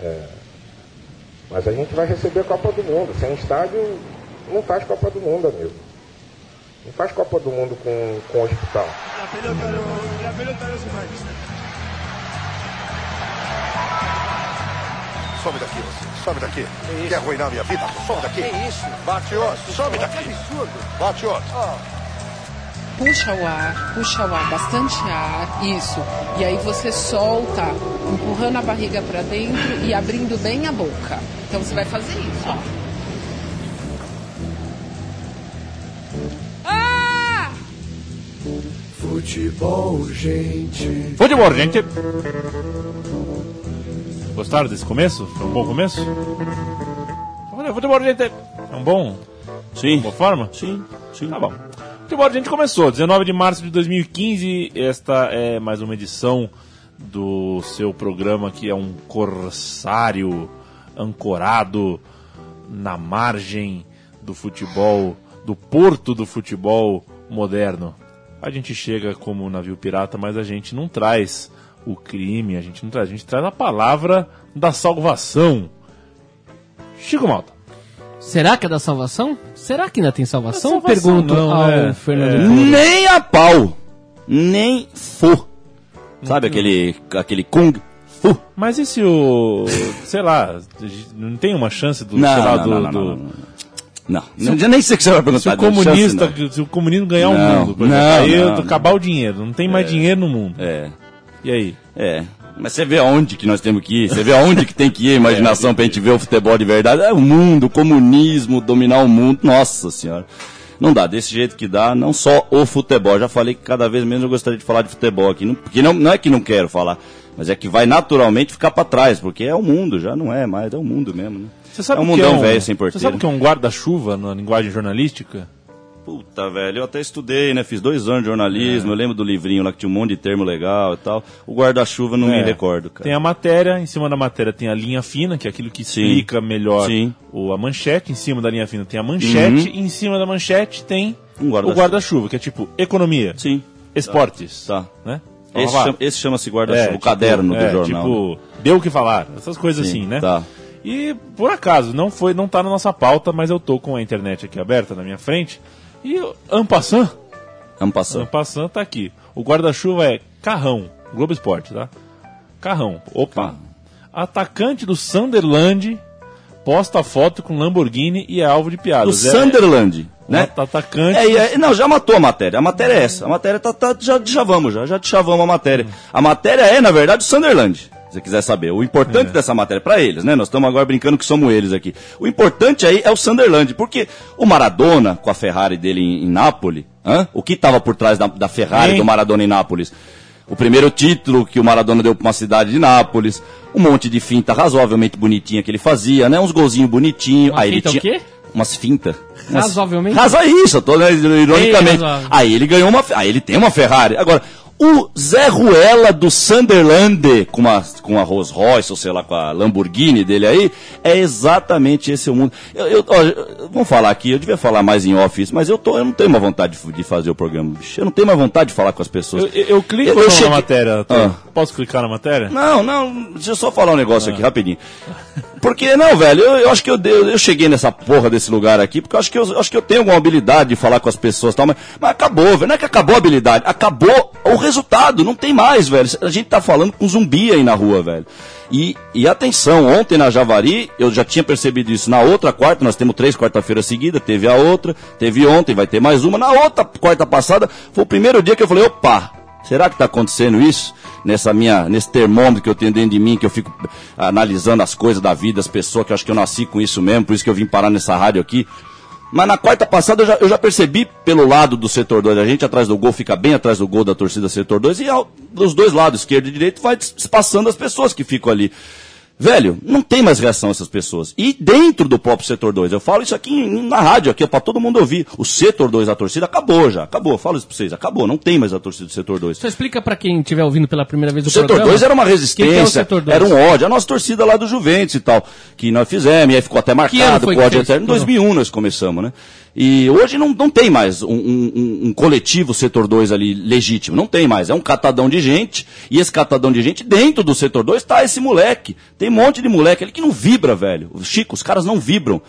É, mas a gente vai receber a Copa do Mundo. Sem estádio, não faz Copa do Mundo, amigo. Não faz Copa do Mundo com, com hospital. Some daqui, você. Some daqui. Quer arruinar minha vida? Some daqui. Que isso? Bate outro. Some Que daqui. absurdo. Bate outro. Puxa o ar, puxa o ar, bastante ar, isso. E aí você solta, empurrando a barriga para dentro e abrindo bem a boca. Então você vai fazer isso, ó. Ah! Futebol, gente. Futebol, gente. Gostaram desse começo? Foi um bom começo? Olha, Futebol, gente. É um bom. Sim. Boa forma? Sim, sim. Tá bom. Futebol, gente começou. 19 de março de 2015. Esta é mais uma edição do seu programa que é um corsário ancorado na margem do futebol, do porto do futebol moderno. A gente chega como navio pirata, mas a gente não traz o crime, a gente não traz, a gente traz a palavra da salvação. Chico Malta. Será que é da salvação? Será que ainda tem salvação? É salvação, Pergunto não, ao é. Fernando. É. Nem a pau. Nem fu. Sabe aquele, aquele kung fu? Mas e se o. sei lá, não tem uma chance do. Não, sei lá, não, do, não, não, do- não, não. Não, não, nem sei o que você vai perguntar. Se o chance, comunista, não. se o comunismo ganhar o Não, mundo, por exemplo, não, aí não, acabar o dinheiro, não tem mais dinheiro no mundo. É, E aí? é. Mas você vê aonde que nós temos que ir, você vê aonde que tem que ir a imaginação pra gente ver o futebol de verdade. É o mundo, o comunismo, dominar o mundo. Nossa senhora. Não dá, desse jeito que dá, não só o futebol. Já falei que cada vez menos eu gostaria de falar de futebol aqui. Não, porque não, não é que não quero falar, mas é que vai naturalmente ficar pra trás, porque é o mundo, já não é mais, é o mundo mesmo, né? Você sabe é um que mundão um, velho sem Você porteiro. sabe o que é um guarda-chuva na linguagem jornalística? Puta, velho, eu até estudei, né? Fiz dois anos de jornalismo, eu lembro do livrinho lá que tinha um monte de termo legal e tal. O guarda-chuva não É. me recordo, cara. Tem a matéria, em cima da matéria tem a linha fina, que é aquilo que Sim. explica melhor Sim. o, a manchete. Em cima da linha fina tem a manchete, e em cima da manchete tem Um o guarda-chuva. que é tipo economia, Sim. esportes. Tá. Né? Esse, chama- esse chama-se guarda-chuva, É, o tipo, caderno do é, jornal. Tipo, deu o que falar, essas coisas Sim, assim, né? Tá. E por acaso, não foi, não tá na nossa pauta, mas eu tô com a internet aqui aberta na minha frente. E Ampassan, Vamos passar. Ampassan tá aqui. O guarda-chuva é Carrão, Globo Esporte, tá? Carrão. Opa. Carrão. Atacante do Sunderland posta foto com Lamborghini e é alvo de Do piadas. É- Sunderland, é, né? Atacante. É, é- não, já matou a matéria. A matéria é essa. A matéria tá, tá já chavamos já, já chavamos a matéria. A matéria é, na verdade, o Sunderland. Se você quiser saber. O importante dessa matéria, para eles, né? Nós estamos agora brincando que somos eles aqui. O importante aí é o Sunderland, porque o Maradona, com a Ferrari dele em, em Nápoles, hã? o que estava por trás da, da Ferrari Hein? do Maradona em Nápoles? O primeiro título que o Maradona deu para uma cidade de Nápoles, um monte de finta razoavelmente bonitinha que ele fazia, né? Uns golzinhos bonitinhos. Aí ele finta o tinha quê? umas fintas. Umas- Razoavelmente? Razo isso, eu tô né, ironicamente. razoável. Aí ele ganhou uma. Aí ele tem uma Ferrari. Agora, o Zé Ruela do Sunderland, com uma, com a Rolls Royce, ou sei lá, com a Lamborghini dele aí, é exatamente esse o mundo. Eu, eu, ó, vamos falar aqui, eu devia falar mais em off isso, mas eu, tô, eu não tenho mais vontade de, de fazer o programa, bicho. Eu não tenho mais vontade de falar com as pessoas. Eu, eu- clico Eu- eu cheguei- na matéria. Ah. Posso clicar na matéria? Não, não, deixa eu só falar um negócio aqui rapidinho. Porque, não, velho, eu, eu acho que eu, dei- eu cheguei nessa porra desse lugar aqui, porque eu acho que eu, eu acho que eu tenho alguma habilidade de falar com as pessoas e tal, mas, mas acabou, velho. Não é que acabou a habilidade, acabou o resultado, não tem mais, velho. A gente tá falando com zumbi aí na rua, velho. E, e atenção, ontem na Javari, eu já tinha percebido isso. Na outra quarta, nós temos três quarta-feiras seguidas, teve a outra, teve ontem, vai ter mais uma. Na outra quarta passada, foi o primeiro dia que eu falei, opa, Será que está acontecendo isso? Nessa minha, nesse termômetro que eu tenho dentro de mim, que eu fico analisando as coisas da vida, as pessoas, que eu acho que eu nasci com isso mesmo, por isso que eu vim parar nessa rádio aqui. Mas na quarta passada eu já, eu já percebi pelo lado do setor 2, a gente atrás do gol fica bem atrás do gol da torcida setor 2, e ao, dos dois lados, esquerdo e direito, vai se passando as pessoas que ficam ali. Velho, não tem mais reação essas pessoas. E dentro do próprio setor 2, eu falo isso aqui na rádio, aqui para todo mundo ouvir. O setor 2, a torcida, acabou já, acabou. Eu falo isso pra vocês, acabou, não tem mais a torcida do setor 2. Só explica pra quem estiver ouvindo pela primeira vez o, O setor programa. 2 era uma O é o resistência, dois? era um ódio. A nossa torcida lá do Juventus e tal, que nós fizemos, e aí ficou até ano marcado foi que ódio eterno. Em 2001 nós começamos, né? E hoje não, não tem mais um, um- um- coletivo setor 2 ali legítimo, não tem mais. É um catadão de gente, e esse catadão de gente, dentro do setor 2 tá esse moleque. Tem um monte de moleque ali que não vibra, velho. Chico, os caras não vibram.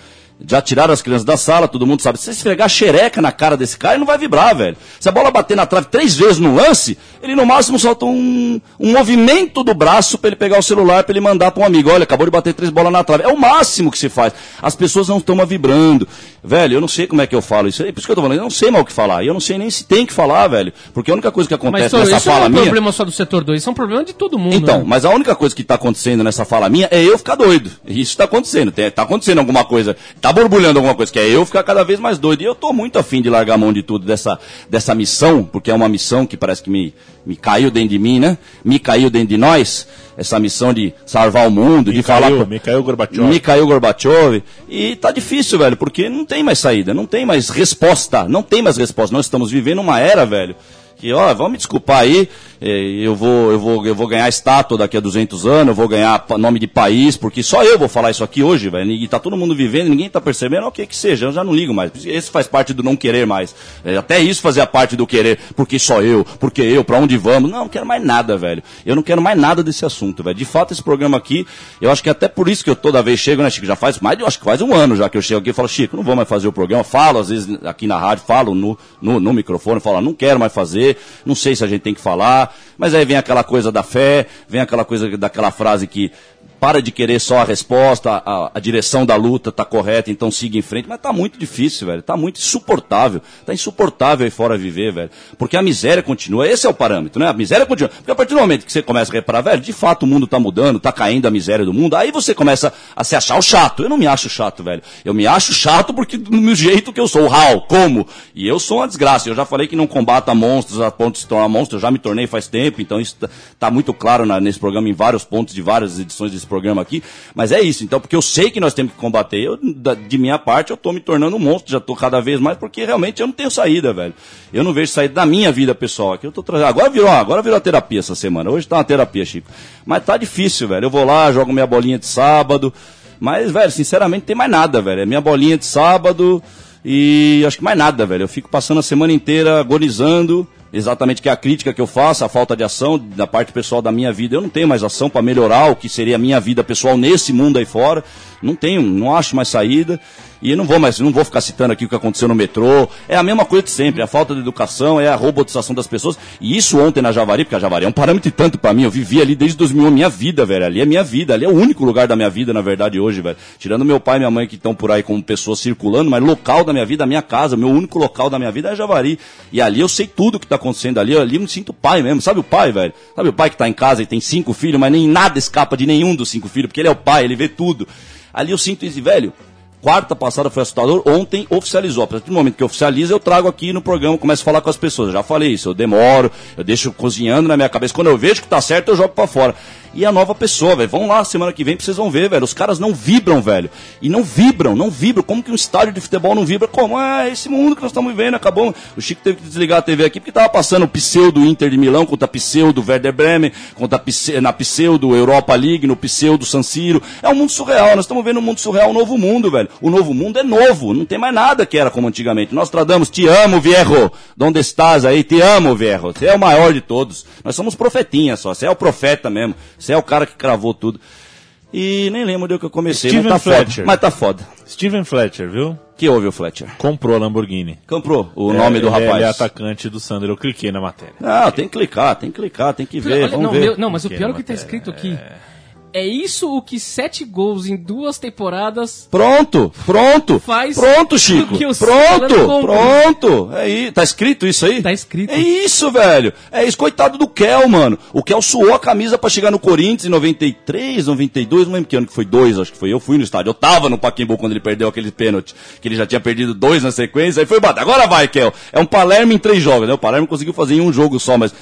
Já tiraram as crianças da sala, todo mundo sabe. Se você esfregar a xereca na cara desse cara, ele não vai vibrar, velho. Se a bola bater na trave três vezes no lance, ele no máximo solta um, um movimento do braço pra ele pegar o celular, pra ele mandar pra um amigo. Olha, acabou de bater três bolas na trave. É o máximo que se faz. As pessoas não estão vibrando. Velho, eu não sei como é que eu falo isso aí. Por isso que eu tô falando, eu não sei mal o que falar. E eu não sei nem se tem que falar, velho. Porque a única coisa que Mas acontece só, nessa isso não fala é um minha. problema só do setor 2, isso é um problema de todo mundo. Então, né? mas a única coisa que está acontecendo nessa fala minha é eu ficar doido. Isso está acontecendo. Tem- Tá acontecendo alguma coisa. Tá borbulhando alguma coisa, que é eu ficar cada vez mais doido. E eu tô muito afim de largar a mão de tudo dessa, dessa missão, porque é uma missão que parece que me, me caiu dentro de mim, né? Me caiu dentro de nós. Essa missão de salvar o mundo, de falar. Mikhail, com- Mikhail Gorbachev. Mikhail Gorbachev. E tá difícil, velho, porque não tem mais saída, não tem mais resposta, não tem mais resposta. Nós estamos vivendo uma era, velho, que, ó, vamos me desculpar aí, eu vou, eu vou, eu vou ganhar estátua daqui a 200 anos, eu vou ganhar nome de país, porque só eu vou falar isso aqui hoje, velho, e tá todo mundo vivendo, ninguém tá percebendo, ok que seja, eu já não ligo mais. Esse faz parte do não querer mais. Eh, até isso fazia parte do querer, porque só eu, porque eu, pra onde vamos? Não, não quero mais nada, velho. Eu não quero mais nada desse assunto, velho. De fato, esse programa aqui, eu acho que até por isso que eu toda vez chego, né, Chico? Já faz mais eu acho que faz um ano já que eu chego aqui e falo, Chico, não vou mais fazer o programa. Falo, às vezes, aqui na rádio, falo no, no, no microfone, falo, não quero mais fazer, não sei se a gente tem que falar. Mas aí vem aquela coisa da fé, vem aquela coisa daquela frase que para de querer só a resposta, a, a direção da luta tá correta, então siga em frente. Mas tá muito difícil, velho. Tá muito insuportável. Tá insuportável aí fora viver, velho. Porque a miséria continua. Esse é o parâmetro, né? A miséria continua. Porque a partir do momento que você começa a reparar, velho, de fato o mundo tá mudando, tá caindo a miséria do mundo, aí você começa a se achar o chato. Eu não me acho chato, velho. Eu me acho chato porque do jeito que eu sou. O como? E eu sou uma desgraça. Eu já falei que não combata monstros a ponto de se tornar monstro. Eu já me tornei faz tempo, então isso tá, tá muito claro na- nesse programa, em vários pontos de várias edições desse programa aqui. Mas é isso. Então, porque eu sei que nós temos que combater. Eu, de minha parte, eu tô me tornando um monstro. Já tô cada vez mais, porque realmente eu não tenho saída, velho. Eu não vejo saída da minha vida pessoal aqui. Eu tô trazendo. Agora virou, agora virou a terapia essa semana. Hoje tá uma terapia, Chico. Mas tá difícil, velho. Eu vou lá, jogo minha bolinha de sábado. Mas, velho, sinceramente, não tem mais nada, velho. É minha bolinha de sábado e acho que mais nada, velho. Eu fico passando a semana inteira agonizando. Exatamente que é a crítica que eu faço, a falta de ação da parte pessoal da minha vida. Eu não tenho mais ação para melhorar o que seria a minha vida pessoal nesse mundo aí fora. Não tenho, não acho mais saída. E não vou mais, não vou ficar citando aqui o que aconteceu no metrô. É a mesma coisa de sempre, a falta de educação, é a robotização das pessoas. E isso ontem na Javari, porque a Javari é um parâmetro tanto para mim. Eu vivi ali desde 2001, minha vida, velho. Ali é minha vida, ali é o único lugar da minha vida, na verdade, hoje, velho. Tirando meu pai e minha mãe que estão por aí como pessoas circulando, mas local da minha vida, a minha casa, meu único local da minha vida é a Javari. E ali eu sei tudo que tá acontecendo ali. Ali eu me sinto pai mesmo. Sabe o pai, velho? Sabe o pai que tá em casa e tem cinco filhos, mas nem nada escapa de nenhum dos cinco filhos, porque ele é o pai, ele vê tudo. Ali eu sinto isso, velho. Quarta passada foi assustador, ontem oficializou. A partir do momento que oficializa, eu trago aqui no programa, começo a falar com as pessoas. Eu já falei isso, eu demoro, eu deixo cozinhando na minha cabeça. Quando eu vejo que tá certo, eu jogo pra fora. E a nova pessoa, velho. Vão lá semana que vem pra vocês vão ver, velho. Os caras não vibram, velho. E não vibram, não vibram. Como que um estádio de futebol não vibra? Como? É esse mundo que nós estamos vivendo, acabou. O Chico teve que desligar a TV aqui porque tava passando o pseudo Inter de Milão contra pseudo Werder Bremen, contra na pseudo Europa League, no pseudo San Siro. É um mundo surreal. Nós estamos vendo um mundo surreal, um novo mundo, velho. O novo mundo é novo. Não tem mais nada que era como antigamente. Nós tradamos, te amo, viejo. Donde estás aí? Te amo, viejo. Você é o maior de todos. Nós somos profetinhas só. Você é o profeta mesmo. Você é o cara que cravou tudo. E nem lembro de onde que eu comecei, Steven mas tá Fletcher. foda. Mas tá foda. Steven Fletcher, viu? Que houve o Fletcher? Comprou a Lamborghini. Comprou o nome É, do ele é- rapaz. Ele é atacante do Sander. Eu cliquei na matéria. Não, tem que clicar, tem que clicar, tem que ver, Olha, vamos não, ver. meu- não, mas o pior é é o que tá escrito aqui. É isso o que sete gols em duas temporadas Pronto, pronto. Faz pronto, Chico. Pronto, pronto. É isso. Tá escrito isso aí? Tá escrito. É isso, velho. É isso, coitado do Kel, mano. O Kel suou a camisa pra chegar no Corinthians em 93, 92, não lembro que ano que foi, dois, acho que foi. Eu fui no estádio. Eu tava no Paquimbu quando ele perdeu aquele pênalti, que ele já tinha perdido dois na sequência, aí foi bater. Agora vai, Kel. É um Palermo em três jogos, né? O Palermo conseguiu fazer em um jogo só, mas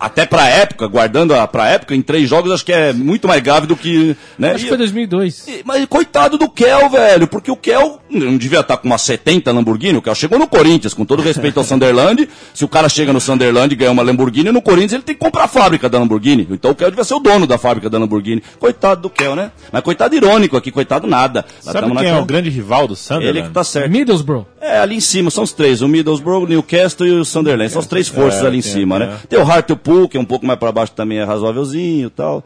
até pra época, guardando a, pra época, em três jogos, acho que é muito mais grave do que. Né? Acho que foi 2002. E- Mas coitado do Kel, velho, porque o Kel não devia estar com umas 70 Lamborghini. O Kel chegou no Corinthians, com todo respeito ao Sunderland. Se o cara chega no Sunderland e ganha uma Lamborghini, no Corinthians ele tem que comprar a fábrica da Lamborghini. Então o Kel devia ser o dono da fábrica da Lamborghini. Coitado do Kel, né? Mas coitado irônico aqui, coitado nada. Lá Sabe quem é naquela- o grande rival do Ele Sunderland? que tá certo. Middlesbrough. É, ali em cima, são os três, o Middlesbrough, o Newcastle e o Sunderland. São as três forças É, ali em tem- cima, é. né? Tem o Hartlepool, que é um pouco mais pra baixo também, é razoávelzinho e tal.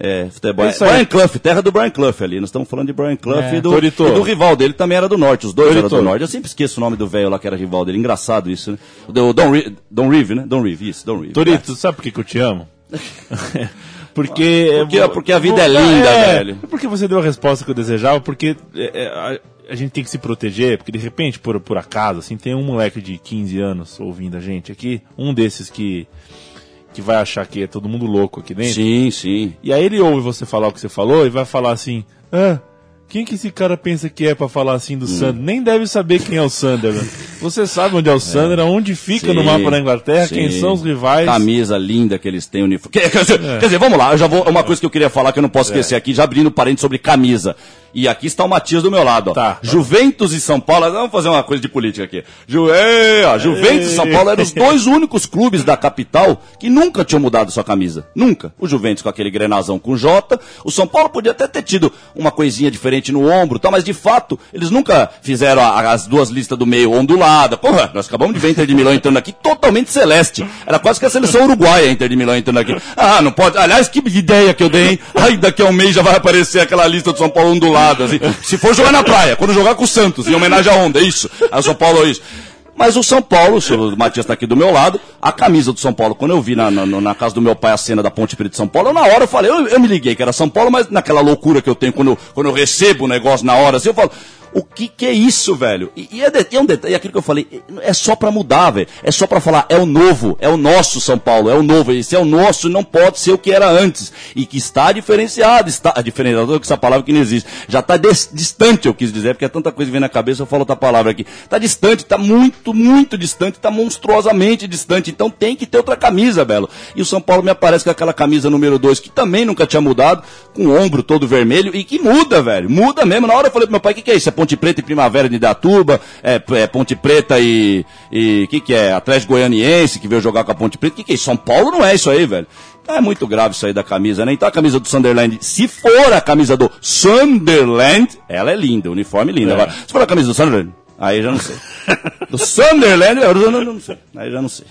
É, futebol. É isso aí. Brian Clough, terra do Brian Clough ali. Nós estamos falando de Brian Clough É. e, do, e do rival dele também era do norte. Os dois Torito. eram do norte. Eu sempre esqueço o nome do velho lá que era rival dele. Engraçado isso, né? O do- Don, Ri- Don Reeve, né? Don Reeve, isso, Don Reeve. Torito, sabe por que, que eu te amo? porque, Porque- porque a vida é linda, velho. É porque você deu a resposta que eu desejava, porque é, é, a, a gente tem que se proteger, porque de repente, por, por acaso, assim, tem um moleque de 15 anos ouvindo a gente aqui, um desses que, que vai achar que é todo mundo louco aqui dentro. Sim, sim. E aí ele ouve você falar o que você falou e vai falar assim: Ah, quem que esse cara pensa que é pra falar assim Hum. do Sander? Nem deve saber quem é o Sunderland. Você sabe onde é o Sunderland, onde fica no Sim, mapa da Inglaterra, quem sim. são os rivais. Camisa linda que eles têm, uniforme. Quer, quer dizer, quer dizer, vamos lá, eu já vou. Uma coisa que eu queria falar que eu não posso esquecer aqui, já abrindo parênteses sobre camisa. E aqui está o Matias do meu lado, ó. Tá. Juventus e São Paulo, vamos fazer uma coisa de política aqui. Ju, é, ó, Juventus e São Paulo eram os dois únicos clubes da capital que nunca tinham mudado sua camisa. Nunca. O Juventus com aquele grenazão com J. O São Paulo podia até ter tido uma coisinha diferente no ombro, tal, mas de fato, eles nunca fizeram a- as duas listas do meio ondulada. Porra, nós acabamos de ver a Inter de Milão entrando aqui totalmente celeste. Era quase que a seleção uruguaia a Inter de Milão entrando aqui. Ah, não pode. Aliás, que ideia que eu dei, hein? Ai, daqui a um mês já vai aparecer aquela lista do São Paulo ondulada. Assim. Se for jogar na praia, quando jogar com o Santos, em homenagem à onda, é isso. A São Paulo é isso. Mas o São Paulo, o senhor Matias está aqui do meu lado, a camisa do São Paulo, quando eu vi na, na, na casa do meu pai a cena da Ponte Preta de São Paulo, eu, na hora eu falei, eu, eu me liguei que era São Paulo, mas naquela loucura que eu tenho quando, quando eu recebo o negócio na hora, assim, eu falo, o que que é isso, velho? E, e é, de- é um detalhe, e aquilo que eu falei, é só pra mudar, velho. É só pra falar, é o novo, é o nosso São Paulo, é o novo. Esse é o nosso não pode ser o que era antes. E que está diferenciado, está diferenciado, essa palavra que não existe. Já está distante, eu quis dizer, porque é tanta coisa que vem na cabeça, eu falo outra palavra aqui. Está distante, está muito, muito distante, está monstruosamente distante. Então tem que ter outra camisa, Belo. E o São Paulo me aparece com aquela camisa número 2, que também nunca tinha mudado, com o ombro todo vermelho, e que muda, velho. Muda mesmo. Na hora eu falei pro meu pai, o que, que é isso? Ponte Preta e Primavera de Idatuba? É, é Ponte Preta e. e que que é? Atlético Goianiense, que veio jogar com a Ponte Preta. O que, que é? São Paulo não é isso aí, velho. Então é muito grave isso aí da camisa, né? Então a camisa do Sunderland, se for a camisa do Sunderland, ela é linda, o uniforme lindo. É. Agora, se for a camisa do Sunderland, aí já não sei. Do Sunderland, eu não, não sei. Aí já não sei.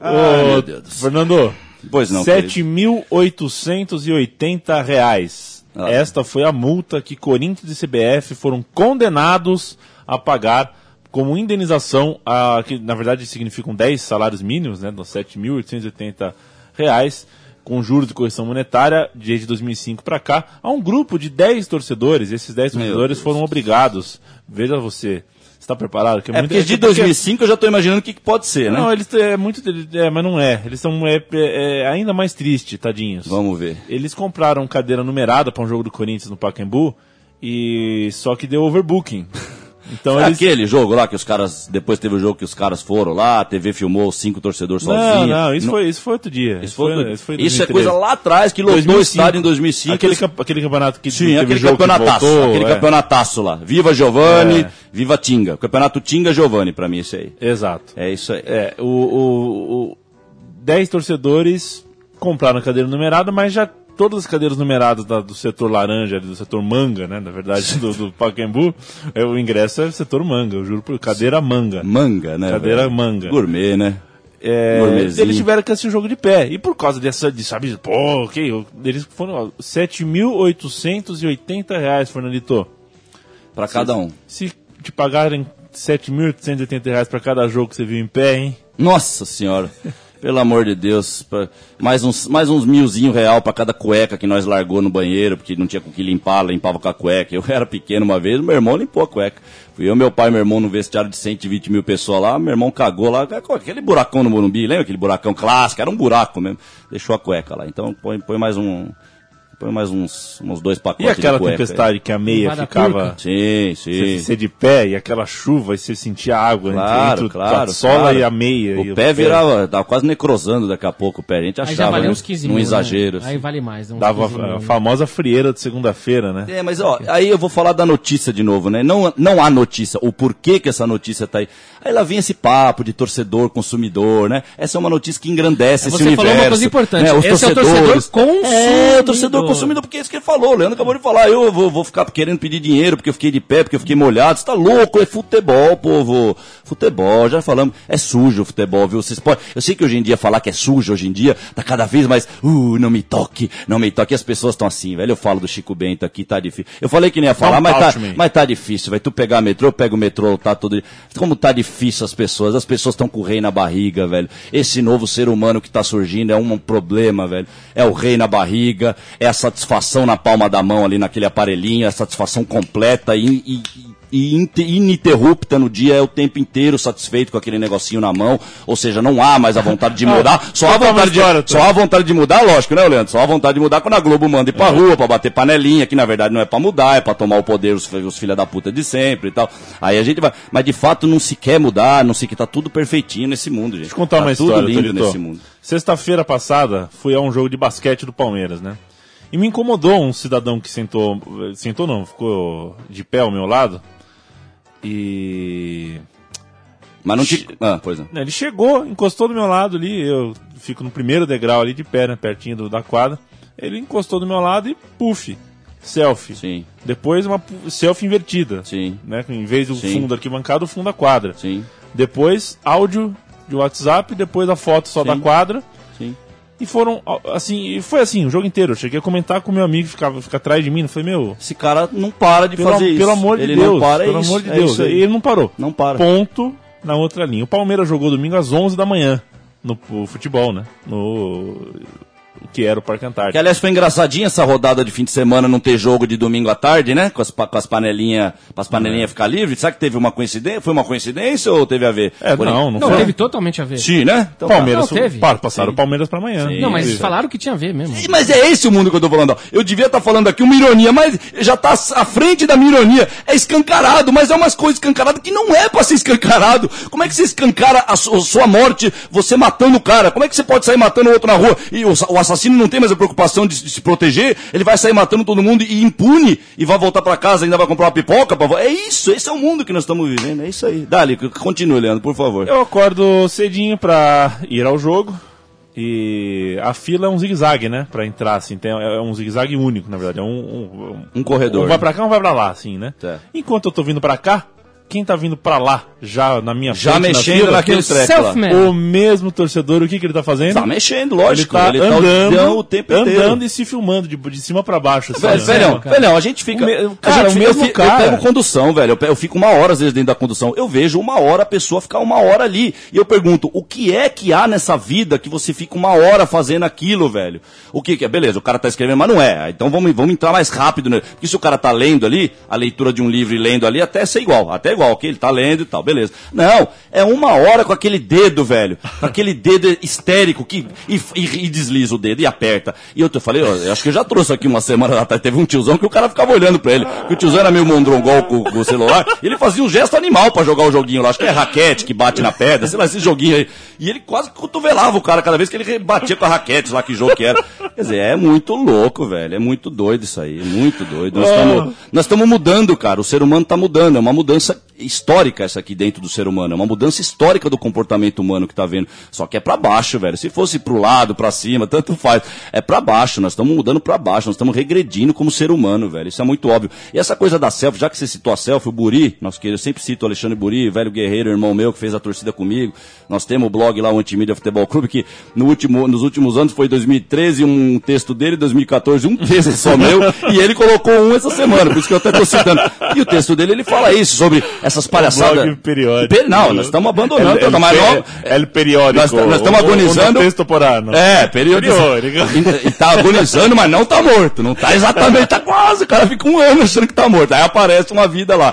Ai, Ô, meu Deus do céu. Fernando, Pois não, 7.880 reais. Ah. Esta foi a multa que Corinthians e CBF foram condenados a pagar como indenização, a, que na verdade significam 10 salários mínimos, né, dos 7.880 reais, com juros de correção monetária desde 2005 para cá, a um grupo de 10 torcedores. Esses 10 Meu torcedores foram obrigados. Veja você. Está preparado? Que É muito- porque de porque- 2005 eu já tô imaginando o que, que pode ser, né? não, eles é muito. É, mas não é. Eles são é, é, é ainda mais triste, tadinhos. Vamos ver. Eles compraram cadeira numerada para um jogo do Corinthians no Pacaembu e só que deu overbooking. Então É eles. Aquele jogo lá que os caras. Depois teve o jogo que os caras foram lá, a TV filmou cinco torcedores Não, sozinhos. não, isso foi, isso foi outro dia. Isso, foi, isso foi isso é 2013. coisa lá atrás que lotou o 2005. estádio em 2005. Aquele, camp- aquele campeonato que Sim, aquele campeonataço. voltou, aquele é. campeonataço lá. Viva Giovanni, É. viva Tinga. O campeonato Tinga Giovanni, pra mim, esse aí. Exato. É isso aí. É, o, o, o 10 torcedores compraram a cadeira numerada, mas já todas as cadeiras numeradas da- do setor laranja, do setor manga, né? Na verdade, do, do Pacaembu, é, o ingresso é setor manga, eu juro por cadeira manga. Manga, né? Cadeira velho? manga. Gourmet, né? É, eles tiveram que assistir o jogo de pé. E por causa dessa, de, sabe, pô, ok, eles foram ó, 7.880 reais, Fernandito. Pra cada um. Se te pagarem 7.880 reais pra cada jogo que você viu em pé, hein? Nossa senhora. Pelo amor de Deus. pra- Mais uns, mais uns milzinho real pra cada cueca que nós largou no banheiro, porque não tinha com que limpar, limpava com a cueca. Eu era pequeno uma vez, meu irmão limpou a cueca. Fui eu, meu pai e meu irmão no vestiário de 120 mil pessoas lá, meu irmão cagou lá, aquele buracão no Morumbi, lembra aquele buracão clássico? Era um buraco mesmo. Deixou a cueca lá. Então põe, põe mais um, Põe mais uns, uns dois E pacotes aquela de cueca. tempestade que a meia ficava. Sim, Você, sim. você de pé e aquela chuva e você sentia água entre- Claro, entre, claro. a sola claro. e a meia. e O pé virava, tava quase necrosando daqui a pouco o pé. A gente Aí já achava, né? uns 15 Num mil. exagero. Né? assim. Aí vale mais. uns Dava 15 mil, a né? famosa frieira de segunda-feira, né? É, mas ó, aí eu vou falar da notícia de novo, né? Não, não há notícia, o porquê que essa notícia tá aí. Aí lá vem esse papo de torcedor, consumidor, né? Essa é uma notícia que engrandece esse Você universo. falou uma coisa importante, Né? Os esse é o torcedores. torcedor consumidor. É, o torcedor consumidor, porque é isso que ele falou. O Leandro acabou de falar. Eu vou, vou ficar querendo pedir dinheiro porque eu fiquei de pé, porque eu fiquei molhado. Você tá louco? É futebol, povo. Futebol, já falamos. É sujo o futebol, viu? Vocês podem. Eu sei que hoje em dia falar que é sujo hoje em dia tá cada vez mais. Uh, não me toque, não me toque. E as pessoas estão assim, velho. Eu falo do Chico Bento aqui, tá difícil. Eu falei que nem ia falar, mas tá, mas tá difícil, vai. Tu pegar metrô, eu pego o metrô, tá todo. Como tá difícil as pessoas. As pessoas estão com o rei na barriga, velho. Esse novo ser humano que tá surgindo é um problema, velho. É o rei na barriga, é a satisfação na palma da mão ali naquele aparelhinho, é a satisfação completa e, e- e inte- ininterrupta no dia, é o tempo inteiro satisfeito com aquele negocinho na mão. Ou seja, não há mais a vontade de mudar. Só há Conta uma vontade de, história, Tom. só há vontade de mudar, lógico, né, Leandro? Só há vontade de mudar quando a Globo manda ir pra rua, pra bater panelinha, que na verdade não é pra mudar, é pra tomar o poder os, os filha da puta de sempre e tal. Aí a gente vai. Mas de fato não se quer mudar, não se que tá tudo perfeitinho nesse mundo, gente. Deixa eu contar tá uma tudo história, lindo Torito. nesse mundo. Sexta-feira passada, fui a um jogo de basquete do Palmeiras, né? E me incomodou um cidadão que sentou. Sentou não, ficou de pé ao meu lado. E. Mas não te. Ah, pois não. né, Ele chegou, encostou do meu lado ali, eu fico no primeiro degrau ali de pé, né, pertinho do- da quadra. Ele encostou do meu lado e puf, selfie. Sim, Depois uma selfie invertida. sim, Né, em vez do Sim. fundo arquibancado, o fundo da quadra. sim, Depois áudio de WhatsApp, depois a foto só Sim. da quadra. E foram, assim, e foi assim, o jogo inteiro. Eu cheguei a comentar com meu amigo que ficava, fica atrás de mim. Eu falei, meu, Esse cara não para de pelo, fazer isso. pelo amor de Ele Deus, não para, é pelo isso, amor de é Deus. E ele não parou. Não para. Ponto na outra linha. O Palmeiras jogou domingo às 11 da manhã no, futebol, né? No que era o Parque Antártico. Que aliás foi engraçadinha essa rodada de fim de semana não ter jogo de domingo à tarde, né? Com as, com as panelinhas, para as É. panelinhas ficar livres. Será que teve uma coincidência? Foi uma coincidência ou teve a ver? É, não, não, Não, foi. teve totalmente a ver. Sim, né? Então, tá. Palmeiras, Não, teve. pa- passaram Sim. o Palmeiras pra amanhã. Sim. Não, mas falaram que tinha a ver mesmo. Mas é esse o mundo que eu tô falando. ó. Eu devia estar falando aqui uma ironia, mas já tá à frente da minha ironia. É escancarado, mas é umas coisas escancaradas que não é pra ser escancarado. Como é que você escancara a su- sua morte, você matando o cara? Como é que você pode sair matando o outro na rua e o, o assassino não tem mais a preocupação de, de se proteger? Ele vai sair matando todo mundo e impune e vai voltar pra casa e ainda vai comprar uma pipoca? Pra... É isso, esse é o mundo que nós estamos vivendo. É isso aí. Dali, continue, Leandro, por favor. Eu acordo cedinho pra ir ao jogo. E a fila é um zigue-zague, né? Pra entrar, assim. Tem, é um zigue-zague único, na verdade. É um, um, Um corredor. Um vai pra cá, um vai pra lá, assim, né? Certo. Enquanto eu tô vindo pra cá, quem tá vindo pra lá, já na minha Já frente, na mexendo fila, naquele Aquele treco. O mesmo torcedor, o que, que ele tá fazendo? Tá mexendo, lógico. Ele tá o- andando, o tempo andando inteiro. e se filmando de, de cima pra baixo. Assim, Velho, né? velhão, cara. velhão, a gente fica. O me- a cara, gente o fica- mesmo eu, cara. eu pego condução, velho. Eu fico uma hora, às vezes, dentro da condução. Eu vejo uma hora a pessoa ficar uma hora ali. E eu pergunto, o que é que há nessa vida que você fica uma hora fazendo aquilo, velho? O que, que é? Beleza, o cara tá escrevendo, mas não é. Então vamos, vamos entrar mais rápido, né? Porque se o cara tá lendo ali, a leitura de um livro e lendo ali, até ser igual. Até igual, ok? Ele tá lendo e tal, beleza. Não, é uma hora com aquele dedo, velho. Com aquele dedo histérico que e, e- e desliza o dedo e aperta. E eu, te falei, ó, eu acho que eu já trouxe aqui uma semana atrás, teve um tiozão que o cara ficava olhando pra ele. Que o tiozão era meio mondrongol com, com o celular. E ele fazia um gesto animal pra jogar o joguinho lá. Acho que é raquete que bate na pedra, sei lá, esse joguinho aí. E ele quase cotovelava o cara cada vez que ele batia com a raquete lá, que jogo que era. Quer dizer, é muito louco, velho. É muito doido isso aí. É muito doido. Nós estamos nós estamos mudando, cara. O ser humano tá mudando. É uma mudança histórica essa aqui dentro do ser humano. É uma mudança histórica do comportamento humano que tá vendo. Só que é pra baixo, velho. Se fosse pro lado, pra cima, tanto faz. É pra baixo. Nós estamos mudando pra baixo. Nós estamos regredindo como ser humano, velho. Isso é muito óbvio. E essa coisa da selfie, já que você citou a selfie, o Buri, nosso querido, eu sempre cito o Alexandre Buri, velho guerreiro, irmão meu, que fez a torcida comigo. Nós temos o blog lá, o Antimídia Futebol Clube, que no último, nos últimos anos foi 2013 um texto dele, 2014 um texto só meu, e ele colocou um essa semana, por isso que eu até tô citando. E o texto dele, ele fala isso, sobre essas palhaçadas. blog periódico. Pe- Não, nós estamos abandonando, El, tá, mas não- El periódico. Nós, estamos agonizando. texto por ano. É. Periódico. E, e tá agonizando, mas não tá morto. Não tá exatamente, tá quase. O cara fica um ano achando que tá morto. Aí aparece uma vida lá.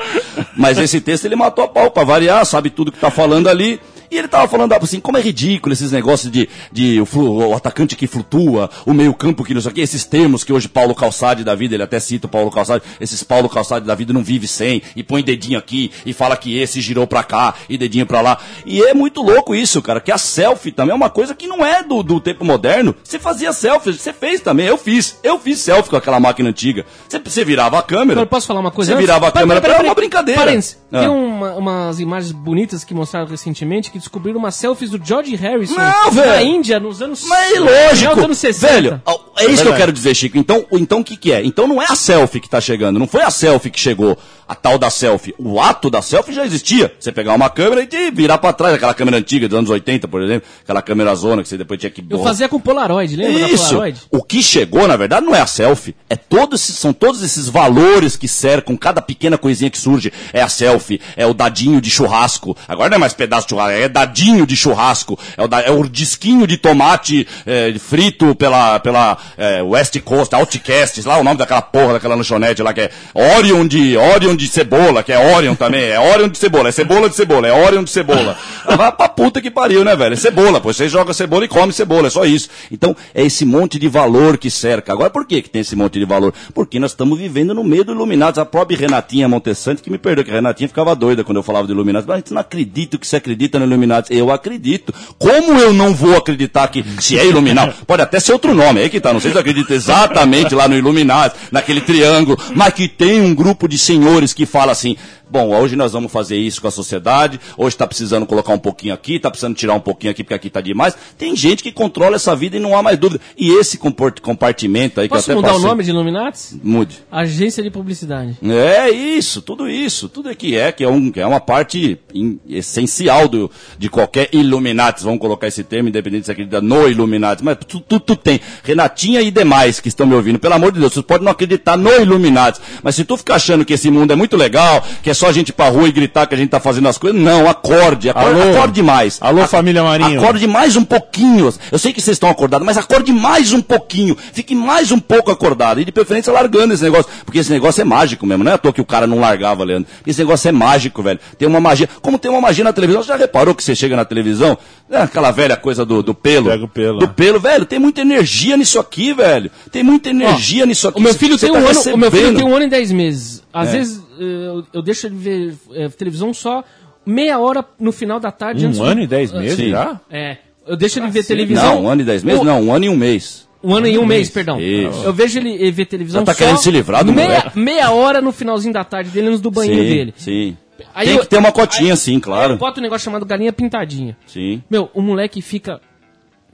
Mas esse texto ele matou a pau pra variar, sabe tudo que tá falando ali. E ele tava falando assim, como é ridículo esses negócios de, de o, o atacante que flutua, o meio campo que não sei o quê, esses termos que hoje Paulo Calçade da vida, ele até cita o Paulo Calçade, esses Paulo Calçade da vida não vive sem, e põe dedinho aqui, e fala que esse girou pra cá, e dedinho pra lá. E é muito louco isso, cara, que a selfie também é uma coisa que não é do, do tempo moderno. Você fazia selfie, você fez também, eu fiz. Eu fiz selfie com aquela máquina antiga. Você, você virava a câmera. Agora, posso falar uma coisa? Você virava a Pera, câmera pera, pra pera, uma brincadeira. Parênteses. Ah. Tem uma- umas imagens bonitas que mostraram recentemente que descobriram umas selfies do George Harrison Não, na velho. Índia nos anos Mas é lógico, dos anos 60. velho, é isso que eu quero dizer, Chico. Então, o- então o que que é? Então não é a selfie que tá chegando, não foi a selfie que chegou, a tal da selfie. O ato da selfie já existia. Você pegar uma câmera e te virar pra trás, aquela câmera antiga dos anos 80, por exemplo, aquela câmera zona que você depois tinha que... Eu fazia com Polaroid, lembra da Isso. Polaroid? O que chegou, na verdade, não é a selfie. É todos são todos esses valores que cercam cada pequena coisinha que surge. É a selfie, é o dadinho de churrasco. Agora não é mais pedaço de churrasco, é dadinho de churrasco. É o, da- é o disquinho de tomate é, frito pela, pela é, West Coast, Outcasts, lá o nome daquela porra daquela lanchonete lá que é Orion de, Orion de cebola, que é Orion também. É Orion de cebola, é cebola de cebola, é Orion de cebola. Ah, Vai pra puta que pariu, né, velho? É cebola, pô. Você joga cebola e come cebola, é só isso. Então, é esse monte de valor que cerca. Agora, por que, que tem esse monte de valor? Porque nós estamos vivendo no meio do Iluminados. A própria Renatinha Montessante, que me perdoa, que a Renatinha ficava doida quando eu falava de Iluminados. Mas a gente não acredita que você acredita no Iluminados. Eu acredito. Como eu não vou acreditar que se é Iluminado? Pode até ser outro nome, aí que tá. Não sei se eu acredito exatamente lá no Iluminados, naquele triângulo, mas que tem um grupo de senhores que fala assim, Bom, hoje nós vamos fazer isso com a sociedade. Hoje está precisando colocar um pouquinho aqui, está precisando tirar um pouquinho aqui porque aqui está demais. Tem gente que controla essa vida e não há mais dúvida. E esse compartimento aí Posso que eu até mudar o passei- nome de Illuminati? Mude. Agência de Publicidade. É isso, tudo isso, tudo é que é, que é, um, que é uma parte in- essencial do, de qualquer Illuminati, vamos colocar esse termo, independente se acredita no Illuminati, mas tudo tu, tu tem. Renatinha e demais que estão me ouvindo, pelo amor de Deus, vocês podem não acreditar no Illuminati, mas se tu ficar achando que esse mundo é muito legal, que é só a gente ir pra rua e gritar que a gente tá fazendo as coisas, não, acorde, acorde, Alô? acorde mais. Alô, Ac- família Marinho. Acorde mais um pouquinho. Eu sei que vocês estão acordados, mas acorde mais um pouquinho. Fique mais um pouco acordado. E de preferência largando esse negócio. Porque esse negócio é mágico mesmo. Não é à toa que o cara não largava, Leandro. Esse negócio é mágico, velho. Tem uma magia. Como tem uma magia na televisão. Você já reparou que você chega na televisão? É aquela velha coisa do, do pelo. Pega o pelo, Do né? pelo, velho. Tem muita energia nisso aqui, velho. Tem muita energia nisso aqui. O meu filho você tem tá um ano, o meu filho tem um ano e dez meses. Às É. vezes eh, eu, eu deixo ele ver eh, televisão só meia hora no final da tarde. antes Um do- ano e dez meses Sim. já? É. Eu deixo ele ver televisão. Não, um ano e dez meses? O- Não, um ano e um mês. Um ano e um mês, perdão. Isso. Eu vejo ele ver televisão Já tá só querendo se livrar do meia, moleque. meia hora no finalzinho da tarde dele, antes do banheiro sim, dele. sim. Aí Tem eu- que ter uma cotinha, aí- sim, claro. Eu boto um negócio chamado galinha pintadinha. Sim. Meu, o moleque fica...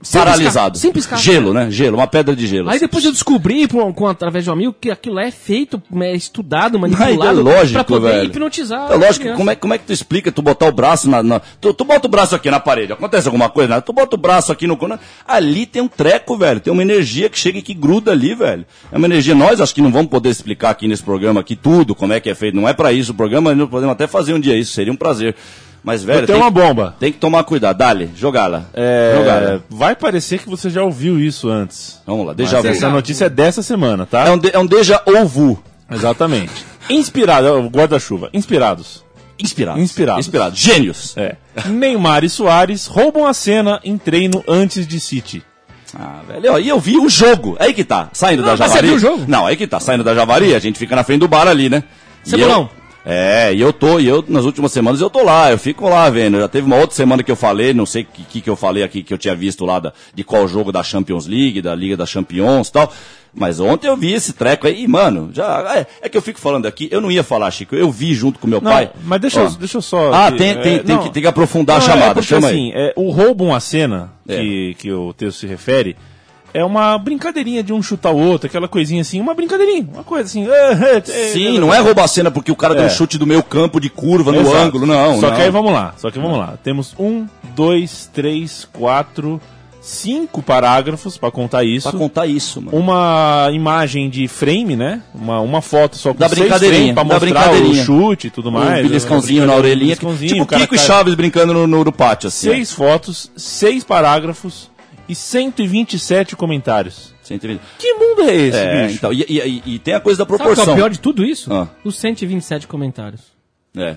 sem Paralisado. piscar, Sem piscar. Gelo, né? Gelo, uma pedra de gelo. Aí depois eu descobri, com, com- através de um amigo, que aquilo é feito, é estudado, Mas manipulado, é lógico, pra poder velho. hipnotizar. É lógico, como é, como é que tu explica tu botar o braço na. na- tu, tu bota o braço aqui na parede, acontece alguma coisa, né? Tu bota o braço aqui no. Ali tem um treco, velho. Tem uma energia que chega e que gruda ali, velho. É uma energia. Nós acho que não vamos poder explicar aqui nesse programa aqui tudo, como é que é feito. Não é pra isso o programa, nós podemos até fazer um dia isso, seria um prazer. Mas, velho. Tem, uma bomba. tem que tomar cuidado. Dale, jogá-la. É, Jogá-la. vai parecer que você já ouviu isso antes. Vamos lá, déjà vu. essa notícia é dessa semana, tá? É um, de, é um déjà vu. Exatamente. Inspirado, é o guarda-chuva. Inspirados. Inspirado. Inspirados. Inspirado. Gênios. É. Neymar e Soares roubam a cena em treino antes de City. Ah, velho, ó, e eu vi o jogo. Aí que tá, saindo da mas você Javari. viu o jogo? Não, aí que tá, saindo da Javari, a gente fica na frente do bar ali, né? Cebulão. eu- É, e eu tô, e eu, nas últimas semanas eu tô lá, eu fico lá vendo. Já teve uma outra semana que eu falei, não sei o que, que, que eu falei aqui, que eu tinha visto lá da, de qual jogo da Champions League, da Liga das Champions e tal. Mas ontem eu vi esse treco aí, e, mano, já. É, é que eu fico falando aqui, eu não ia falar, Chico, eu vi junto com meu Não, pai. mas deixa, Ó. eu, deixa eu só. Ah, aqui, tem, tem, é, tem, que, tem que aprofundar Não, a chamada, é porque, chama assim, aí. é, o roubam a cena É. que, que o texto se refere é uma brincadeirinha de um chutar o outro, aquela coisinha assim, uma brincadeirinha, uma coisa assim. Sim, não é roubar a cena porque o cara deu É. um chute do meio campo de curva no Exato. ângulo, não. Só não. que aí vamos lá, só que vamos lá. Temos um, dois, três, quatro, cinco parágrafos pra contar isso. Pra contar isso, mano. Uma imagem de frame, né? Uma, uma foto só com Da seis brincadeirinha, pra da mostrar brincadeirinha. o chute e tudo mais. um beliscãozinho na orelhinha. beliscãozinho, Tipo o cara Kiko e cai- Chaves brincando no, no, no pátio, assim. Seis fotos, seis parágrafos e 127 comentários. 120. Que mundo é esse, É, bicho? então, e, e- e- tem a coisa da Sabe qual é proporção. o pior de tudo isso? Ah. Os 127 comentários. É.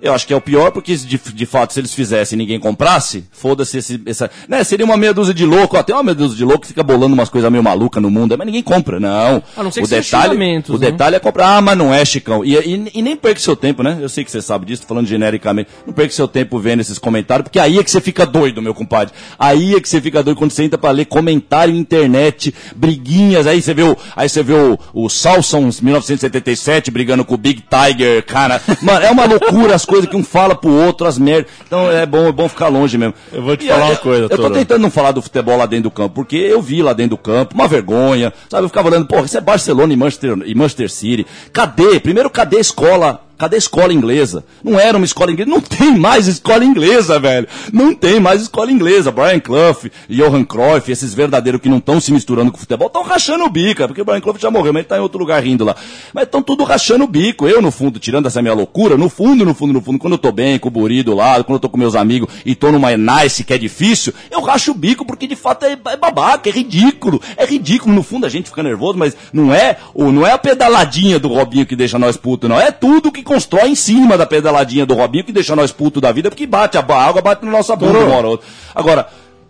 Eu acho que é o pior, porque de, de fato, se eles fizessem e ninguém comprasse, foda-se esse, essa. Né, seria uma meia dúzia de louco, até uma meia dúzia de louco que fica bolando umas coisas meio malucas no mundo, mas ninguém compra, não. A não ser o que detalhe, o né? detalhe é comprar, ah, mas não é, Chicão. E, e, e nem perca seu tempo, né? Eu sei que você sabe disso, tô falando genericamente. Não perca seu tempo vendo esses comentários, porque aí é que você fica doido, meu compadre. Aí é que você fica doido quando você entra pra ler comentário na internet, briguinhas, aí você vê o, aí você vê o, o Salsons 1977 brigando com o Big Tiger, cara. Mano, é uma loucura as coisas que um fala pro outro, as merdas. Então é bom, é bom ficar longe mesmo. Eu vou te E falar aí, uma coisa, Eu tô Toro. tentando não falar do futebol lá dentro do campo, porque eu vi lá dentro do campo, uma vergonha, sabe? Eu ficava olhando, pô, isso é Barcelona e Manchester, e Manchester City. Cadê? Primeiro, cadê a escola? Cadê a escola inglesa? Não era uma escola inglesa, não tem mais escola inglesa, velho. Não tem mais escola inglesa. Brian Clough, Johan Cruyff, esses verdadeiros que não estão se misturando com o futebol, estão rachando o bico, é porque o Brian Clough já morreu, mas ele tá em outro lugar rindo lá. Mas estão tudo rachando o bico. Eu, no fundo, tirando essa minha loucura, no fundo, no fundo, no fundo, quando eu tô bem, com o Buri do lado, quando eu tô com meus amigos e tô numa nice que é difícil, eu racho o bico porque de fato é, é babaca, é ridículo. É ridículo. No fundo a gente fica nervoso, mas não é, não é a pedaladinha do Robinho que deixa nós putos, não. É tudo que constrói em cima da pedaladinha do Robinho que deixa nós putos da vida, porque bate, a água bate na nossa bunda uma hora ou outra. Agora,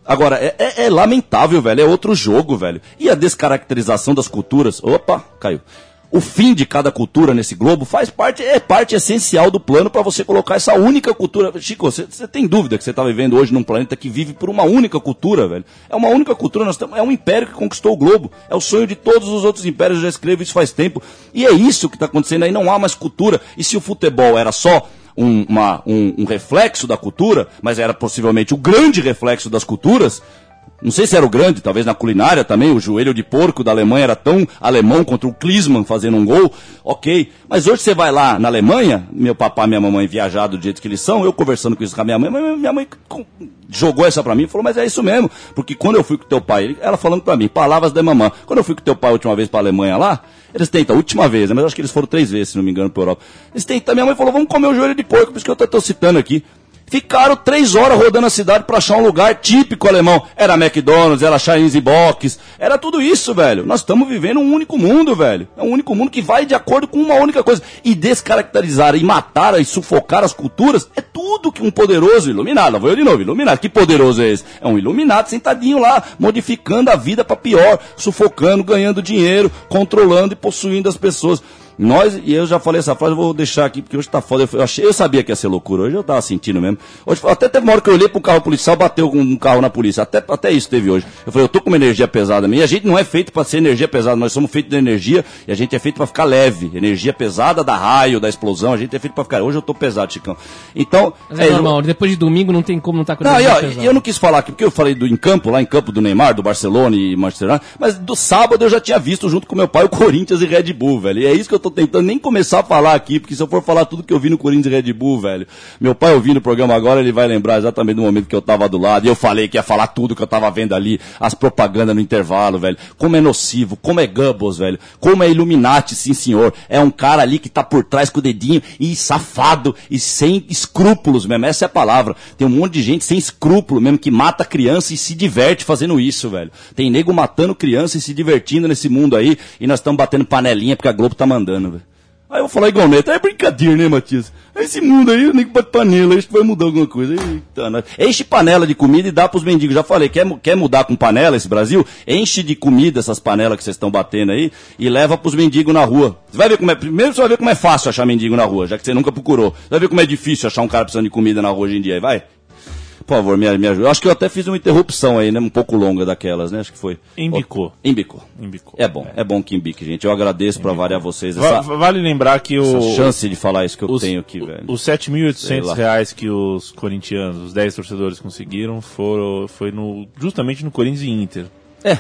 Agora, é, é- é lamentável, velho. É outro jogo, velho. E a descaracterização das culturas. Opa, caiu. O fim de cada cultura nesse globo faz parte, é parte essencial do plano para você colocar essa única cultura. Chico, você tem dúvida que você está vivendo hoje num planeta que vive por uma única cultura, velho? É uma única cultura, nós tamo, é um império que conquistou o globo. É o sonho de todos os outros impérios, eu já escrevo isso faz tempo. E é isso que está acontecendo aí, não há mais cultura. E se o futebol era só um, uma- um- um reflexo da cultura, mas era possivelmente o grande reflexo das culturas. Não sei se era o grande, talvez na culinária também, o joelho de porco da Alemanha era tão alemão contra o Klinsmann fazendo um gol, ok. Mas hoje você vai lá na Alemanha, meu papai e minha mamãe viajado do jeito que eles são, eu conversando com isso com a minha mãe, minha mãe jogou essa pra mim e falou, mas é isso mesmo, porque quando eu fui com teu pai, ela falando pra mim, palavras da mamãe, quando eu fui com teu pai a última vez pra Alemanha lá, eles tentam, a última vez, né, mas acho que eles foram três vezes, se não me engano, pra Europa. Eles tentam, minha mãe falou, vamos comer o joelho de porco, por isso que eu tô, tô citando aqui. Ficaram três horas rodando a cidade pra achar um lugar típico alemão. Era McDonald's, era Chinese Box, era tudo isso, velho. Nós estamos vivendo um único mundo, velho. É um único mundo que vai de acordo com uma única coisa. E descaracterizar e matar e sufocar as culturas é tudo que um poderoso iluminado, vou eu de novo, iluminado. Que poderoso é esse? É um iluminado sentadinho lá, modificando a vida pra pior, sufocando, ganhando dinheiro, controlando e possuindo as pessoas. Nós, e eu já falei essa frase, eu vou deixar aqui, porque hoje tá foda. Eu, achei, eu sabia que ia ser loucura, hoje eu tava sentindo mesmo. Hoje, até teve uma hora que eu olhei pro carro policial, bateu com um carro na polícia. Até, até isso teve hoje. Eu falei, eu tô com uma energia pesada mesmo. E a gente não é feito pra ser energia pesada, nós somos feitos de energia e a gente é feito pra ficar leve. Energia pesada da raio, da explosão, a gente é feito pra ficar. Hoje eu tô pesado, Chicão. Então. Mas é, normal, depois de domingo não tem como não estar com Não, e, energia ó, pesada. e eu não quis falar aqui, porque eu falei do em campo, lá em campo do Neymar, do Barcelona e Manchester United, mas do sábado eu já tinha visto junto com meu pai o Corinthians e Red Bull, velho. E é isso que eu tô tentando nem começar a falar aqui, porque se eu for falar tudo que eu vi no Corinthians Red Bull, velho, meu pai ouvindo o programa agora, ele vai lembrar exatamente do momento que eu tava do lado, e eu falei que ia falar tudo que eu tava vendo ali, as propagandas no intervalo, velho. Como é nocivo, como é Goebbels, velho. Como é Illuminati, sim senhor. É um cara ali que tá por trás com o dedinho e safado e sem escrúpulos mesmo. Essa é a palavra. Tem um monte de gente sem escrúpulo mesmo que mata criança e se diverte fazendo isso, velho. Tem nego matando criança e se divertindo nesse mundo aí e nós estamos batendo panelinha porque a Globo tá mandando, velho. Aí eu vou falar igual neto, é brincadeira, né, Matias? Esse mundo aí, o nego bate panela, que vai mudar alguma coisa. Eita, Enche panela de comida e dá pros mendigos. Já falei, quer, quer mudar com panela esse Brasil? Enche de comida essas panelas que vocês estão batendo aí e leva pros mendigos na rua. Você vai ver como é. Primeiro você vai ver como é fácil achar mendigo na rua, já que você nunca procurou. Você vai ver como é difícil achar um cara precisando de comida na rua hoje em dia. Vai. Por favor, me, me ajuda. Acho que eu até fiz uma interrupção aí, né? Um pouco longa daquelas, né? Acho que foi. Embicou. Embicou. Embicou. É bom, é bom que embique, gente. Eu agradeço pra variar vocês essa, vale lembrar que o, chance de falar isso que eu os, tenho aqui, velho. Os Sei 7.800 lá. reais que os corintianos, os 10 torcedores conseguiram, foram, foi no, justamente no Corinthians e Inter. É.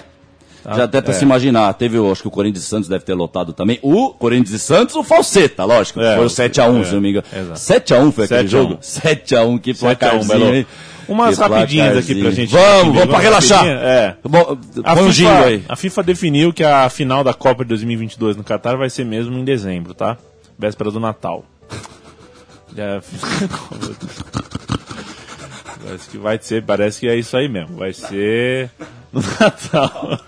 tá? Já até pra É. se imaginar, teve, acho que o Corinthians e Santos deve ter lotado também. O Corinthians e Santos, o Falseta, lógico. É, foi o o- 7x1, é, se não me engano. exato. 7x1 foi aquele 7 a 1. jogo? 7x1, que 7 a 1, placarzinho, Belo. Umas rapidinhas aqui pra gente. Vamos, vamos pra relaxar. É. Bom, A um FIFA, aí. a FIFA definiu que a final da Copa de 2022 no Catar vai ser mesmo em dezembro, tá? Véspera do Natal. Parece que vai ser, parece que é isso aí mesmo. Vai ser no Natal.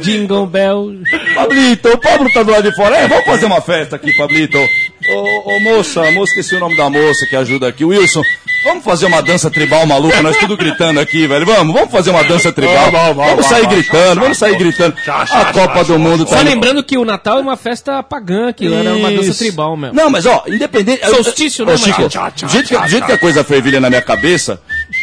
Jingle Bell. Pablito, o Pablo tá do lado de fora. É, vamos fazer uma festa aqui, Pablito. Ô, ô moça, moça, esqueci o nome da moça que ajuda aqui. Wilson, vamos fazer uma dança tribal maluca, nós tudo gritando aqui, velho. Vamos, vamos fazer uma dança tribal. Vamos, vamos, Vamos sair vamos, gritando, vamos sair gritando. A Copa do Mundo tá Só indo- lembrando que o Natal é uma festa pagã, que era uma dança tribal mesmo. Não, mas ó, independente. Solstício, né, Chico, Marcelo? do jeito, que, do jeito que a coisa fervilha na minha cabeça,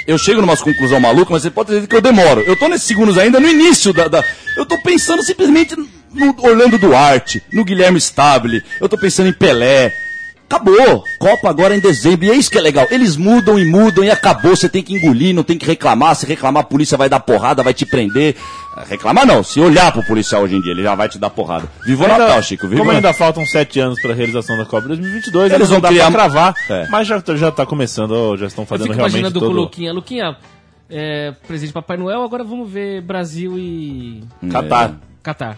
eu chego numa conclusão maluca, mas você pode dizer que eu demoro. Eu tô nesses segundos ainda no início da. da- eu tô pensando simplesmente no Orlando Duarte, no Guilherme Stabile, eu tô pensando em Pelé. Acabou. Copa agora em dezembro. E é isso que é legal. Eles mudam e mudam e acabou. Você tem que engolir, não tem que reclamar. Se reclamar, a polícia vai dar porrada, vai te prender. Reclamar não. Se olhar pro policial hoje em dia, ele já vai te dar porrada. Viva o Ainda- Natal, Chico. Viva como ainda faltam sete anos para a realização da Copa 2022, Eles eles vão criar- pra cravar, É. mas já, já tá começando, já estão Eu fazendo fico realmente imaginando todo... com o Luquinha. Luquinha, é, presente Papai Noel, agora vamos ver Brasil e Catar. Catar.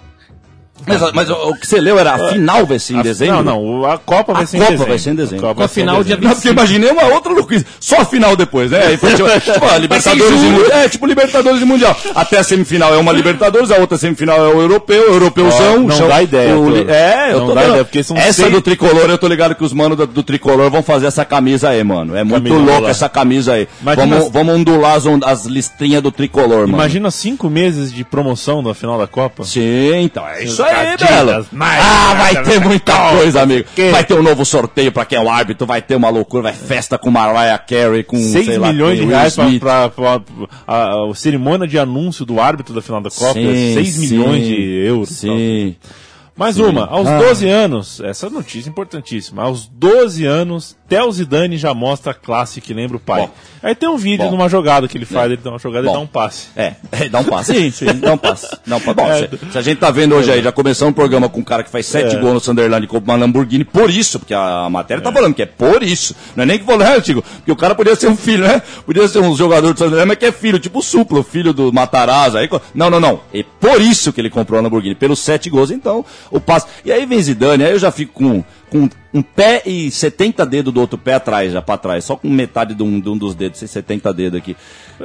Mas, mas o, o que você leu era a final vai ser em A- dezembro? Não, não, a Copa vai A ser em Copa dezembro. vai ser em dezembro. A Copa Com a vai ser em final dia dezembro. Não, porque imaginei uma outra loucura. Só a final depois, né? Aí foi tipo, tipo, a Libertadores e Mundial. É, tipo Libertadores e Mundial. Até a semifinal é uma Libertadores, a outra semifinal é o europeu, o europeuzão. Ó, não chão- dá ideia, o. É, eu Não tô dá ideia, porque são Essa seis- do tricolor, eu tô ligado que os manos do, do tricolor vão fazer essa camisa aí, mano. É muito Camisa louca essa camisa aí. Imagina Vamos, as- vamos ondular as, as listrinhas do tricolor, mano. Imagina cinco meses de promoção da final da Copa. Sim, então é isso aí, Belo. Ah, vai Adidas, ter muita coisa, amigo. Vai ter um novo sorteio pra quem é o árbitro, vai ter uma loucura, vai festa com Mariah Carey, com 6 sei lá, milhões de reais pra, pra, a, cerimônia de anúncio do árbitro da final da Copa. Sim, 6 sim, milhões de euros. Sim. Mais uma, aos Ah. 12 anos, essa notícia é importantíssima, aos 12 anos, Theo Zidane já mostra a classe que lembra o pai. Bom. Aí tem um vídeo Bom. de uma jogada que ele faz, ele dá uma jogada Bom. e dá um passe. É, é, dá um passe. Sim, sim, dá um passe. Dá um passe. Bom, É. se, se a gente tá vendo hoje aí, já começamos um programa com um cara que faz sete É. gols no Sunderland e compra uma Lamborghini, por isso, porque a matéria tá falando que é por isso. Não é nem que falou, né, Tigo? Porque o cara podia ser um filho, né? Podia ser um jogador do Sunderland, mas que é filho, tipo o Suplo, filho do Matarazzo. Aí, não, não, não. É por isso que ele comprou a Lamborghini, pelos sete gols, então, o passe. E aí vem Zidane, aí eu já fico com, com um pé e 70 dedos do outro pé atrás, já pra trás, só com metade de um, de um dos dedos, sem 70 dedos aqui.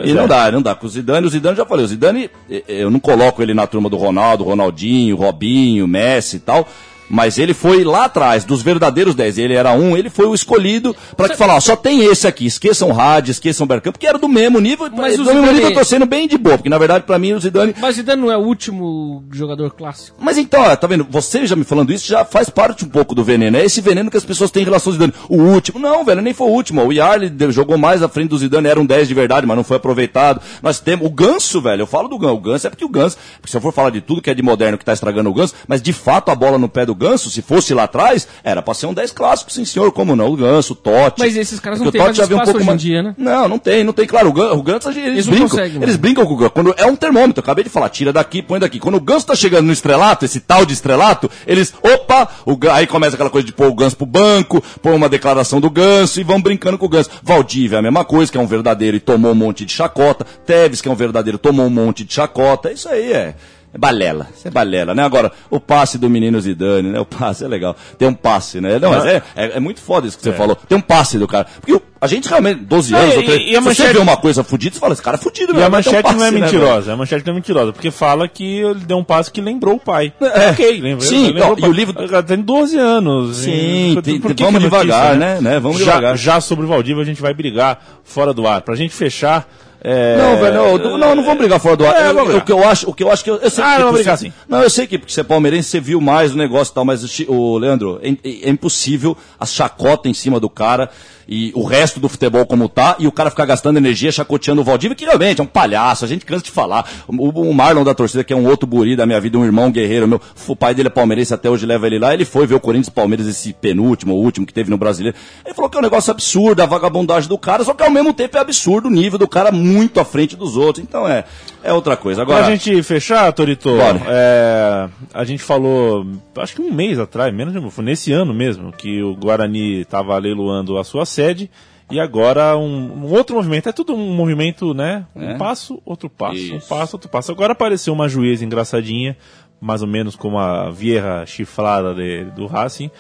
e é. não dá, não dá. Com o Zidane, o Zidane já falei, o Zidane, eh, eu não coloco ele na turma do Ronaldo, Ronaldinho, Robinho, Messi e tal. Mas ele foi lá atrás, dos verdadeiros 10. Ele era um, ele foi o escolhido pra que falar, ó, só tem esse aqui. Esqueçam Rádio, esqueçam Bergkamp, porque era do mesmo nível. Mas do o mesmo Zidane- nível eu tô sendo bem de boa, porque na verdade pra mim o Zidane Mas Zidane não é o último jogador clássico. mas então, ó, tá vendo? Você já me falando isso já faz parte um pouco do veneno. É esse veneno que as pessoas têm em relação ao Zidane. O último. Não, velho, nem foi o último. O Yarley jogou mais à frente do Zidane, era um 10 de verdade, mas não foi aproveitado. Nós temos o Ganso, velho. Eu falo do Ganso. O Ganso é porque o Ganso, porque se eu for falar de tudo que é de moderno que tá estragando o Ganso, mas de fato a bola no pé do Ganso, se fosse lá atrás, era pra ser um 10 clássico, sim senhor, como não? O Ganso, o Totti. Mas esses caras não Porque têm o mais Totti já veio espaço hoje em dia, né? Não, não tem, não tem. Claro, o Ganso, o Ganso eles, Eles não brincam. conseguem, eles mano. brincam com o Ganso. Quando é um termômetro, eu acabei de falar, tira daqui, põe daqui. Quando o Ganso tá chegando no estrelato, esse tal de estrelato, eles, opa, o, aí começa aquela coisa de pôr o Ganso pro banco, pôr uma declaração do Ganso e vão brincando com o Ganso. Valdívia é a mesma coisa, que é um verdadeiro e tomou um monte de chacota. Teves, que é um verdadeiro, tomou um monte de chacota. Isso aí é. É balela, isso é balela, né? Agora, o passe do menino Zidane, né? O passe é legal. Tem um passe, né? Não, mas é, é, é muito foda isso que você falou. Tem um passe do cara. Porque o- a gente realmente, 12 Não, anos, e- ou 13, e se manchete- você vê uma coisa fudida, você fala, esse cara é fudido, E mesmo, a ter um manchete não é passe, né, mentirosa, a manchete não é mentirosa, porque fala que ele deu um passe que lembrou o pai. É. Ok, lembrou. Sim, lembrou ó, o e o livro- Tem 12 anos. Sim, Por- tem- por que vamos que é notícia, devagar, né? Né? Vamos já, devagar. Já sobre o Valdívia a gente vai brigar fora do ar. Pra gente fechar. É, Não, velho, não, não, não vamos brigar fora do ar. É, Eu- o que eu acho, o que eu acho que eu, eu sei Ah, que não, você- brigar sim. Não, eu sei que porque você é palmeirense, você viu mais o negócio e tal, mas o Leandro, é, é impossível a chacota em cima do cara e o resto do futebol como tá, e o cara ficar gastando energia chacoteando o Valdívia, que realmente é um palhaço, a gente cansa de falar. O, o Marlon da torcida, que é um outro guri da minha vida, um irmão guerreiro meu, o pai dele é palmeirense, até hoje leva ele lá, ele foi ver o Corinthians Palmeiras, esse penúltimo, o último que teve no Brasileiro. Ele falou que é um negócio absurdo, a vagabundagem do cara, só que ao mesmo tempo é absurdo o nível do cara muito à frente dos outros. Então é, é outra coisa. Pra Agora, gente fechar, Torito, é, a gente falou, acho que um mês atrás, menos de- foi nesse ano mesmo, que o Guarani estava leiloando a sua sede. E agora um, um outro movimento, é tudo um movimento, né? Um É. passo, outro passo, um Isso. passo, outro passo. Agora apareceu uma juíza engraçadinha, mais ou menos como a vieja chifrada de- do Racing,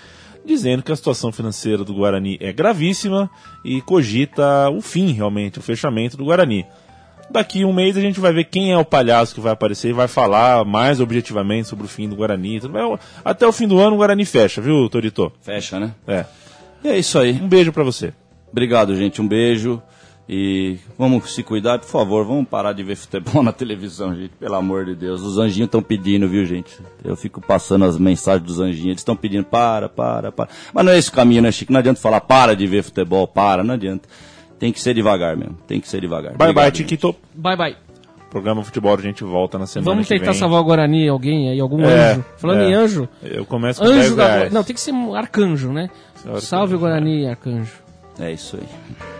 dizendo que a situação financeira do Guarani é gravíssima e cogita o fim, realmente, o fechamento do Guarani. Daqui um mês a gente vai ver quem é o palhaço que vai aparecer e vai falar mais objetivamente sobre o fim do Guarani. Até o fim do ano o Guarani fecha, viu, Torito? Fecha, né? É. E é isso aí. Um beijo pra você. Obrigado, gente. Um beijo. E vamos se cuidar, por favor. Vamos parar de ver futebol na televisão, gente. Pelo amor de Deus. Os anjinhos estão pedindo, viu, gente? Eu fico passando as mensagens dos anjinhos. Eles estão pedindo, para, para, para. Mas não é esse o caminho, né, Chico? Não adianta falar, para de ver futebol, para. Não adianta. Tem que ser devagar mesmo. Tem que ser devagar. Bye Obrigado, bye. Tiquito. Bye, bye. Programa Futebol a gente volta na semana Vamos que tentar vem. salvar o Guarani, alguém aí, algum É, anjo. Falando é. em anjo, Eu começo com 10 anjo da... reais. Não, tem que ser um arcanjo, né? Salve Guarani, arcanjo. É isso aí.